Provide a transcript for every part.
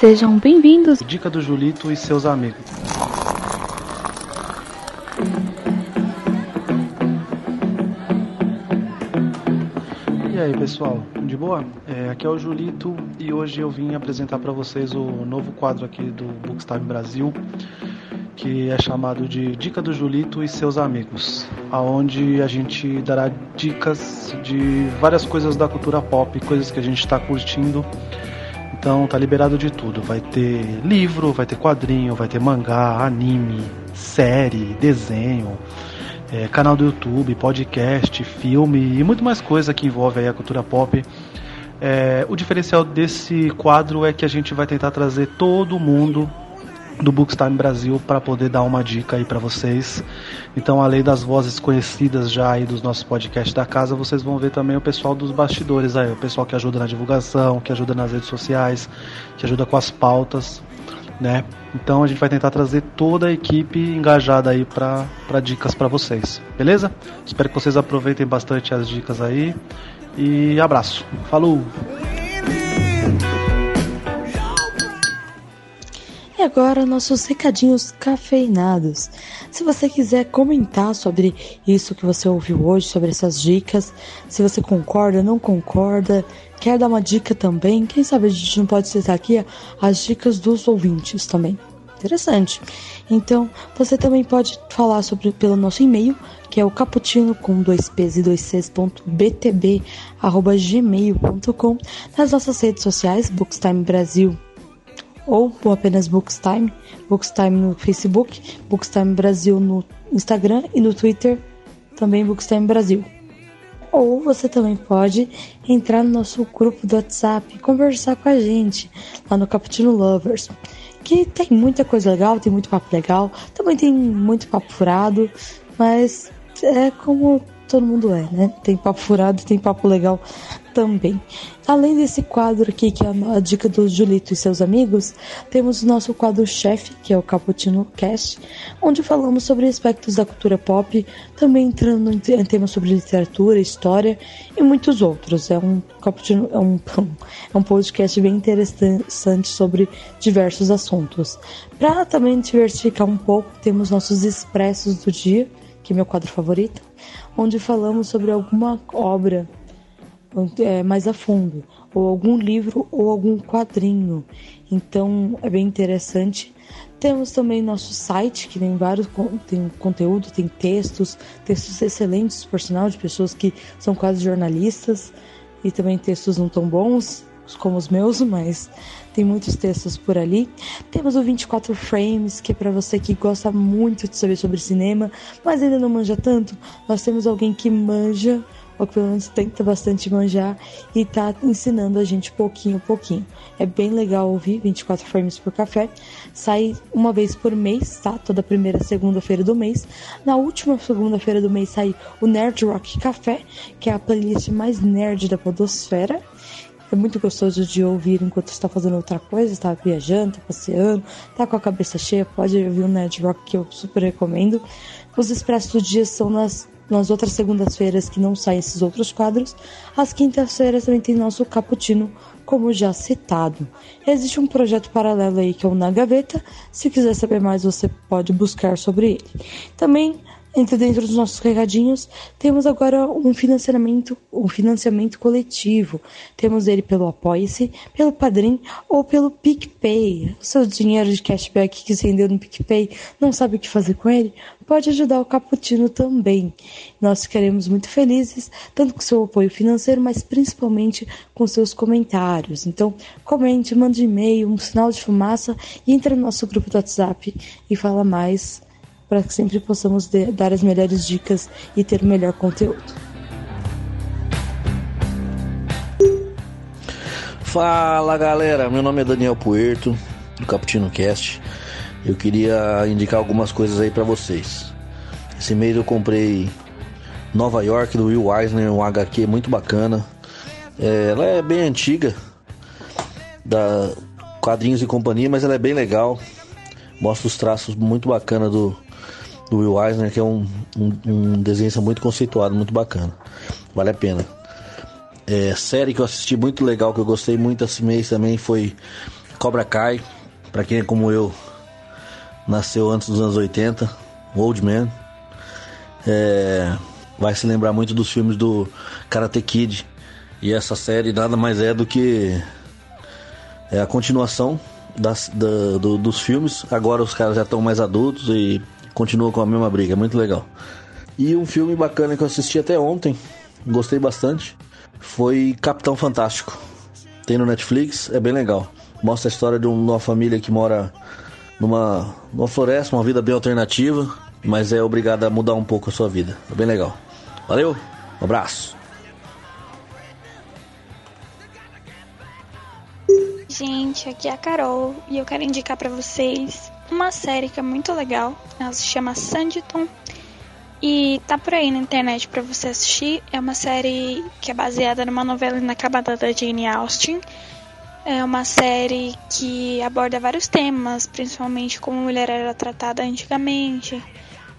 Sejam bem-vindos. Dica do Julito e seus amigos. E aí pessoal, de boa? É, aqui é o Julito e hoje eu vim apresentar para vocês o novo quadro aqui do Bookstime Brasil, que é chamado de Dica do Julito e seus amigos, aonde a gente dará dicas de várias coisas da cultura pop, coisas que a gente está curtindo. Então tá liberado de tudo. Vai ter livro, vai ter quadrinho, vai ter mangá, anime, série, desenho é, canal do YouTube, podcast, filme e muito mais coisa que envolve a cultura pop. É, o diferencial desse quadro é que a gente vai tentar trazer todo mundo do Bookstime Brasil para poder dar uma dica aí para vocês. Então, além das vozes conhecidas já aí dos nossos podcasts da casa, vocês vão ver também o pessoal dos bastidores aí, o pessoal que ajuda na divulgação, que ajuda nas redes sociais, que ajuda com as pautas né? Então a gente vai tentar trazer toda a equipe engajada aí para dicas para vocês, beleza? Espero que vocês aproveitem bastante as dicas aí e abraço. Falou! E agora nossos recadinhos cafeinados. Se você quiser comentar sobre isso que você ouviu hoje, sobre essas dicas, se você concorda, não concorda, quer dar uma dica também, quem sabe a gente não pode citar aqui as dicas dos ouvintes também. Interessante. Então, você também pode falar sobre pelo nosso e-mail, que é o cappuccino com dois p's e dois c's ponto btb, arroba gmail.com, nas nossas redes sociais, Bookstime Brasil ou apenas Bookstime, Bookstime no Facebook, Bookstime Brasil no Instagram e no Twitter, também Bookstime Brasil. Ou você também pode entrar no nosso grupo do WhatsApp e conversar com a gente lá no Cappuccino Lovers. Que tem muita coisa legal, tem muito papo legal, também tem muito papo furado, mas é como todo mundo é, né? Tem papo furado, tem papo legal também. Além desse quadro aqui, que é a dica do Julito e seus amigos, temos o nosso quadro-chefe, que é o Cappuccino Cast, onde falamos sobre aspectos da cultura pop, também entrando em temas sobre literatura, história e muitos outros. É um, cappuccino, é um, é um podcast bem interessante sobre diversos assuntos. Para também diversificar um pouco, temos nossos expressos do dia, que é meu quadro favorito, onde falamos sobre alguma obra é, mais a fundo, ou algum livro ou algum quadrinho. Então é bem interessante. Temos também nosso site, que tem vários tem conteúdo, tem textos, textos excelentes, por sinal, de pessoas que são quase jornalistas, e também textos não tão bons como os meus, mas tem muitos textos por ali. Temos o 24 Frames, que é para você que gosta muito de saber sobre cinema, mas ainda não manja tanto. Nós temos alguém que manja ou que pelo menos tenta bastante manjar e tá ensinando a gente pouquinho a pouquinho. É bem legal ouvir 24 frames por café. Sai uma vez por mês, tá? Toda primeira segunda-feira do mês. Na última segunda-feira do mês sai o Nerd Rock Café, que é a playlist mais nerd da podosfera. É muito gostoso de ouvir enquanto está fazendo outra coisa, está viajando, tá passeando, tá com a cabeça cheia, pode ouvir o Nerd Rock que eu super recomendo. Os expressos do dia são nas nas outras segundas-feiras que não saem esses outros quadros, às quintas-feiras também tem nosso cappuccino, como já citado. Existe um projeto paralelo aí que é o Na Gaveta, se quiser saber mais você pode buscar sobre ele. Também entre dentro dos nossos recadinhos, temos agora um financiamento, um financiamento coletivo. Temos ele pelo Apoia-se, pelo Padrim ou pelo PicPay. O seu dinheiro de cashback que você rendeu no PicPay, não sabe o que fazer com ele? Pode ajudar o Caputino também. Nós ficaremos muito felizes, tanto com seu apoio financeiro, mas principalmente com seus comentários. Então, comente, mande e-mail, um sinal de fumaça e entre no nosso grupo do WhatsApp e fala mais para que sempre possamos dar as melhores dicas e ter o melhor conteúdo. Fala galera, meu nome é Daniel Puerto, do Caputino Cast. Eu queria indicar algumas coisas aí para vocês. Esse mês eu comprei Nova York do Will Eisner, um HQ muito bacana. É, ela é bem antiga, da quadrinhos e companhia, mas ela é bem legal. Mostra os traços muito bacana do, do Will Eisner, que é um, um, um desenho muito conceituado, muito bacana. Vale a pena. É, série que eu assisti muito legal, que eu gostei muito esse mês também foi Cobra Kai, para quem é como eu, nasceu antes dos anos 80, Old Man, é, vai se lembrar muito dos filmes do Karate Kid. E essa série nada mais é do que é a continuação das, da, do, dos filmes. Agora os caras já estão mais adultos e continuam com a mesma briga. É muito legal. E um filme bacana que eu assisti até ontem, gostei bastante, foi Capitão Fantástico. Tem no Netflix, é bem legal. Mostra a história de uma família que mora numa, numa floresta, uma vida bem alternativa, mas é obrigada a mudar um pouco a sua vida. É bem legal. Valeu, um abraço. Gente, aqui é a Carol e eu quero indicar para vocês uma série que é muito legal. Ela se chama Sanditon e tá por aí na internet para você assistir. É uma série que é baseada numa novela inacabada da Jane Austen. É uma série que aborda vários temas, principalmente como a mulher era tratada antigamente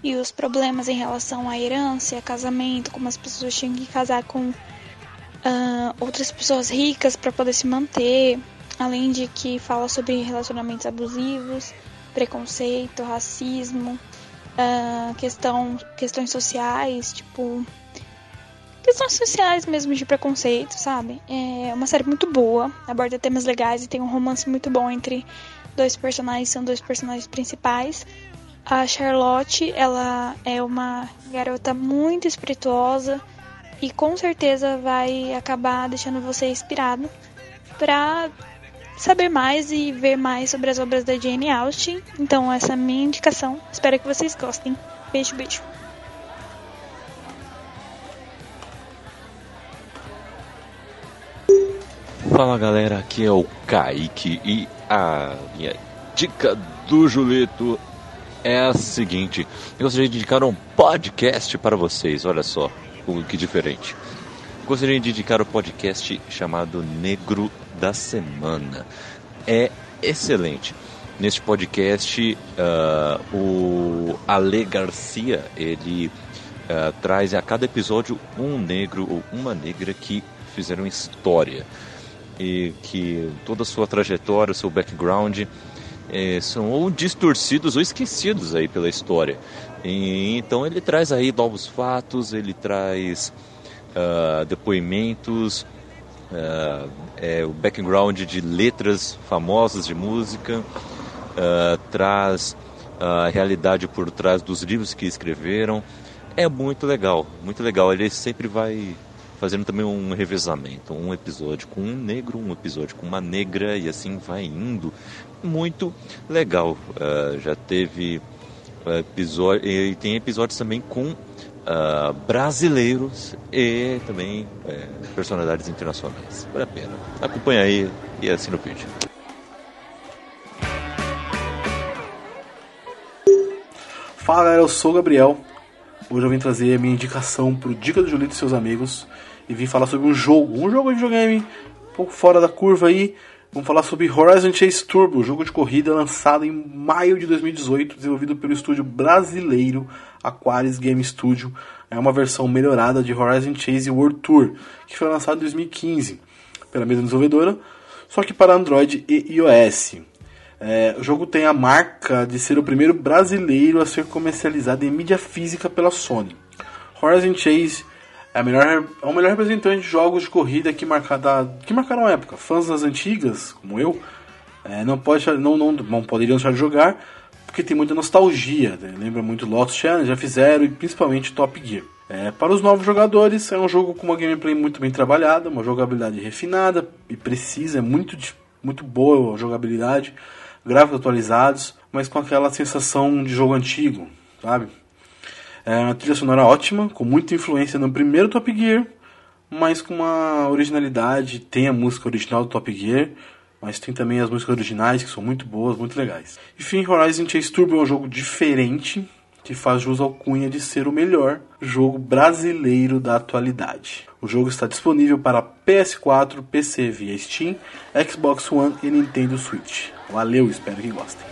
e os problemas em relação à herança, casamento, como as pessoas tinham que casar com uh, outras pessoas ricas para poder se manter além de que fala sobre relacionamentos abusivos, preconceito, racismo, uh, questão, questões sociais, tipo questões sociais mesmo de preconceito, sabe? É uma série muito boa, aborda temas legais e tem um romance muito bom entre dois personagens, são dois personagens principais. A Charlotte, ela é uma garota muito espirituosa e com certeza vai acabar deixando você inspirado para saber mais e ver mais sobre as obras da Jane Austen. Então, essa é a minha indicação. Espero que vocês gostem. Beijo, beijo. Fala galera, aqui é o Kaique e a minha dica do Julito é a seguinte: eu gostaria de indicar um podcast para vocês, olha só que diferente. Gostaria de indicar o podcast chamado Negro da semana. É excelente. Neste podcast, uh, o Ale Garcia ele uh, traz a cada episódio um negro ou uma negra que fizeram história e que toda a sua trajetória, o seu background eh, são ou distorcidos ou esquecidos aí pela história. E, então ele traz aí novos fatos, ele traz uh, depoimentos, uh, é, o background de letras famosas de música, uh, traz a realidade por trás dos livros que escreveram. É muito legal, muito legal. Ele sempre vai fazendo também um revezamento, um episódio com um negro, um episódio com uma negra e assim vai indo. Muito legal. Uh, já teve episódio e tem episódios também com uh, brasileiros e também é, personalidades internacionais. Vale a pena. Acompanha aí e assina o vídeo. Fala galera, eu sou o Gabriel. Hoje eu vim trazer a minha indicação pro Dica do Julito e seus amigos e vim falar sobre um jogo, um jogo de videogame um pouco fora da curva aí. Vamos falar sobre Horizon Chase Turbo, jogo de corrida lançado em maio de 2018, desenvolvido pelo estúdio brasileiro Aquaris Game Studio. É uma versão melhorada de Horizon Chase World Tour, que foi lançado em 2015 pela mesma desenvolvedora, só que para Android e iOS. É, o jogo tem a marca de ser o primeiro brasileiro a ser comercializado em mídia física pela Sony. Horizon Chase é, melhor, é o melhor representante de jogos de corrida que, marcada, que marcaram a época. Fãs das antigas, como eu, é, não, pode, não, não, não poderiam deixar de jogar porque tem muita nostalgia. Né? Lembra muito Lost Challenge, já fizeram e principalmente Top Gear. É, para os novos jogadores, é um jogo com uma gameplay muito bem trabalhada, uma jogabilidade refinada e precisa, é muito, muito boa a jogabilidade, gráficos atualizados, mas com aquela sensação de jogo antigo, sabe? É uma trilha sonora ótima, com muita influência no primeiro Top Gear, mas com uma originalidade. Tem a música original do Top Gear, mas tem também as músicas originais que são muito boas, muito legais. Enfim, Horizon Chase Turbo é um jogo diferente que faz jus ao cunha de ser o melhor jogo brasileiro da atualidade. O jogo está disponível para PS4, PC via Steam, Xbox One e Nintendo Switch. Valeu, espero que gostem.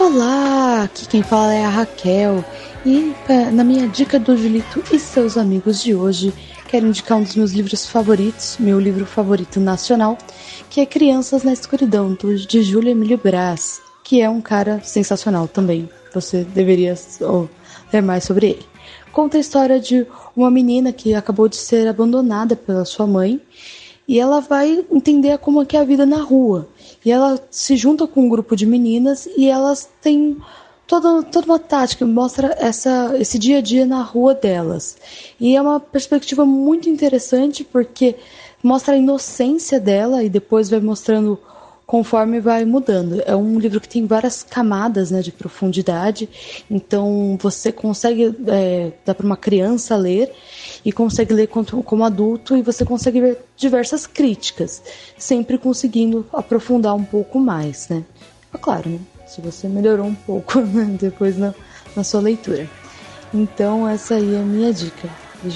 Olá, aqui quem fala é a Raquel e na minha dica do Julito e seus amigos de hoje quero indicar um dos meus livros favoritos, meu livro favorito nacional, que é Crianças na Escuridão, de Júlio Emílio Brás, que é um cara sensacional também. Você deveria ler mais sobre ele. Conta a história de uma menina que acabou de ser abandonada pela sua mãe e ela vai entender como é que é a vida na rua. E ela se junta com um grupo de meninas e elas têm toda, toda uma tática, mostra essa, esse dia a dia na rua delas. E é uma perspectiva muito interessante porque mostra a inocência dela e depois vai mostrando conforme vai mudando. É um livro que tem várias camadas né, de profundidade, então você consegue é, dar para uma criança ler e consegue ler como, como adulto e você consegue ver diversas críticas, sempre conseguindo aprofundar um pouco mais, né? É claro, né? se você melhorou um pouco né, depois na, na sua leitura. Então, essa aí é a minha dica do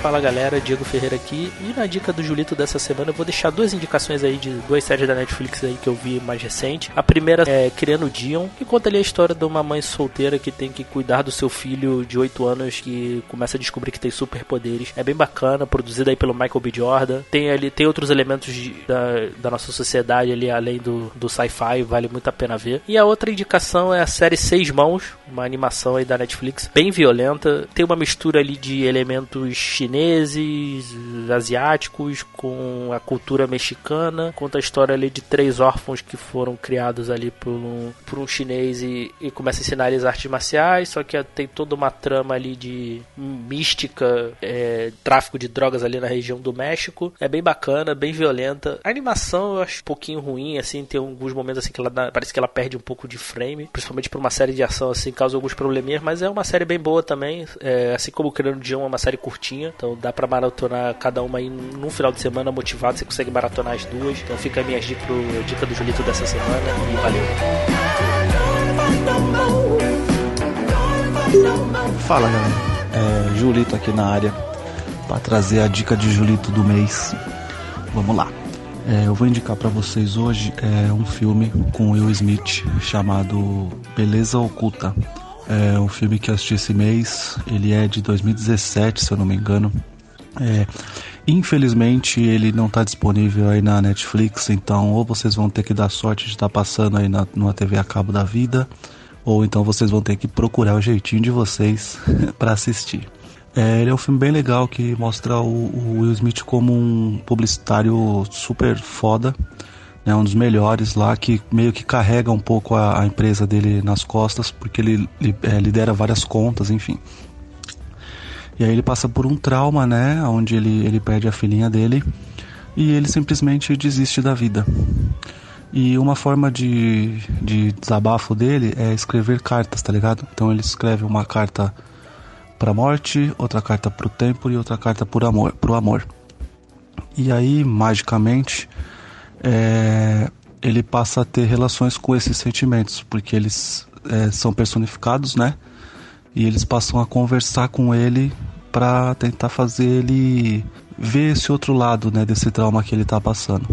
Fala galera, Diego Ferreira aqui. E na dica do Julito dessa semana eu vou deixar duas indicações aí de duas séries da Netflix aí que eu vi mais recente. A primeira é Criando Dion, que conta ali a história de uma mãe solteira que tem que cuidar do seu filho de 8 anos que começa a descobrir que tem superpoderes. É bem bacana, produzida aí pelo Michael B. Jordan. Tem ali tem outros elementos de, da, da nossa sociedade ali além do, do sci-fi, vale muito a pena ver. E a outra indicação é a série Seis Mãos, uma animação aí da Netflix, bem violenta. Tem uma mistura ali de elementos chineses chineses, asiáticos, com a cultura mexicana. Conta a história ali de três órfãos que foram criados ali por um, por um chinês e, e começa a ensinar eles artes marciais. Só que tem toda uma trama ali de mística, é, tráfico de drogas ali na região do México. É bem bacana, bem violenta. A animação eu acho um pouquinho ruim, assim, tem alguns momentos assim que ela parece que ela perde um pouco de frame, principalmente para uma série de ação assim, causa alguns probleminhas, mas é uma série bem boa também. É, assim como o Criando Dion é uma série curtinha, então dá pra maratonar cada uma aí num final de semana motivado, você consegue maratonar as duas. Então fica a minha dica, pro, dica do Julito dessa semana e valeu. Fala galera, é, Julito aqui na área para trazer a dica de Julito do mês. Vamos lá. É, eu vou indicar para vocês hoje é, um filme com Will Smith chamado Beleza Oculta. É um filme que eu assisti esse mês. Ele é de 2017, se eu não me engano. É, infelizmente ele não está disponível aí na Netflix, então ou vocês vão ter que dar sorte de estar tá passando aí na, numa TV a cabo da vida, ou então vocês vão ter que procurar o jeitinho de vocês para assistir. É, ele é um filme bem legal que mostra o, o, Will Smith como um publicitário super foda, né, um dos melhores lá, que meio que carrega um pouco a, a empresa dele nas costas, porque ele, é, lidera várias contas, enfim. E aí ele passa por um trauma, né? Onde ele, ele perde a filhinha dele e ele simplesmente desiste da vida. E uma forma de, de desabafo dele é escrever cartas, tá ligado? Então ele escreve uma carta pra morte, outra carta pro tempo e outra carta por amor, pro amor. E aí, magicamente, é, ele passa a ter relações com esses sentimentos, porque eles é, são personificados, né? E eles passam a conversar com ele para tentar fazer ele ver esse outro lado, né, desse trauma que ele tá passando.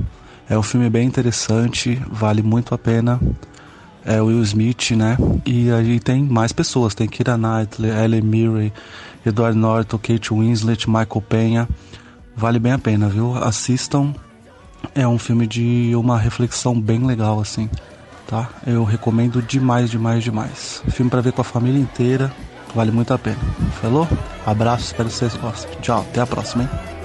É um filme bem interessante, vale muito a pena. É Will Smith, né? E aí tem mais pessoas, tem Kira Knightley, Ellen Mirren, Edward Norton, Kate Winslet, Michael Penha. Vale bem a pena, viu? Assistam. É um filme de uma reflexão bem legal assim, tá? Eu recomendo demais, demais, demais. Filme para ver com a família inteira. Vale muito a pena. Falou? Abraço, espero que vocês gostem. Tchau, até a próxima, hein?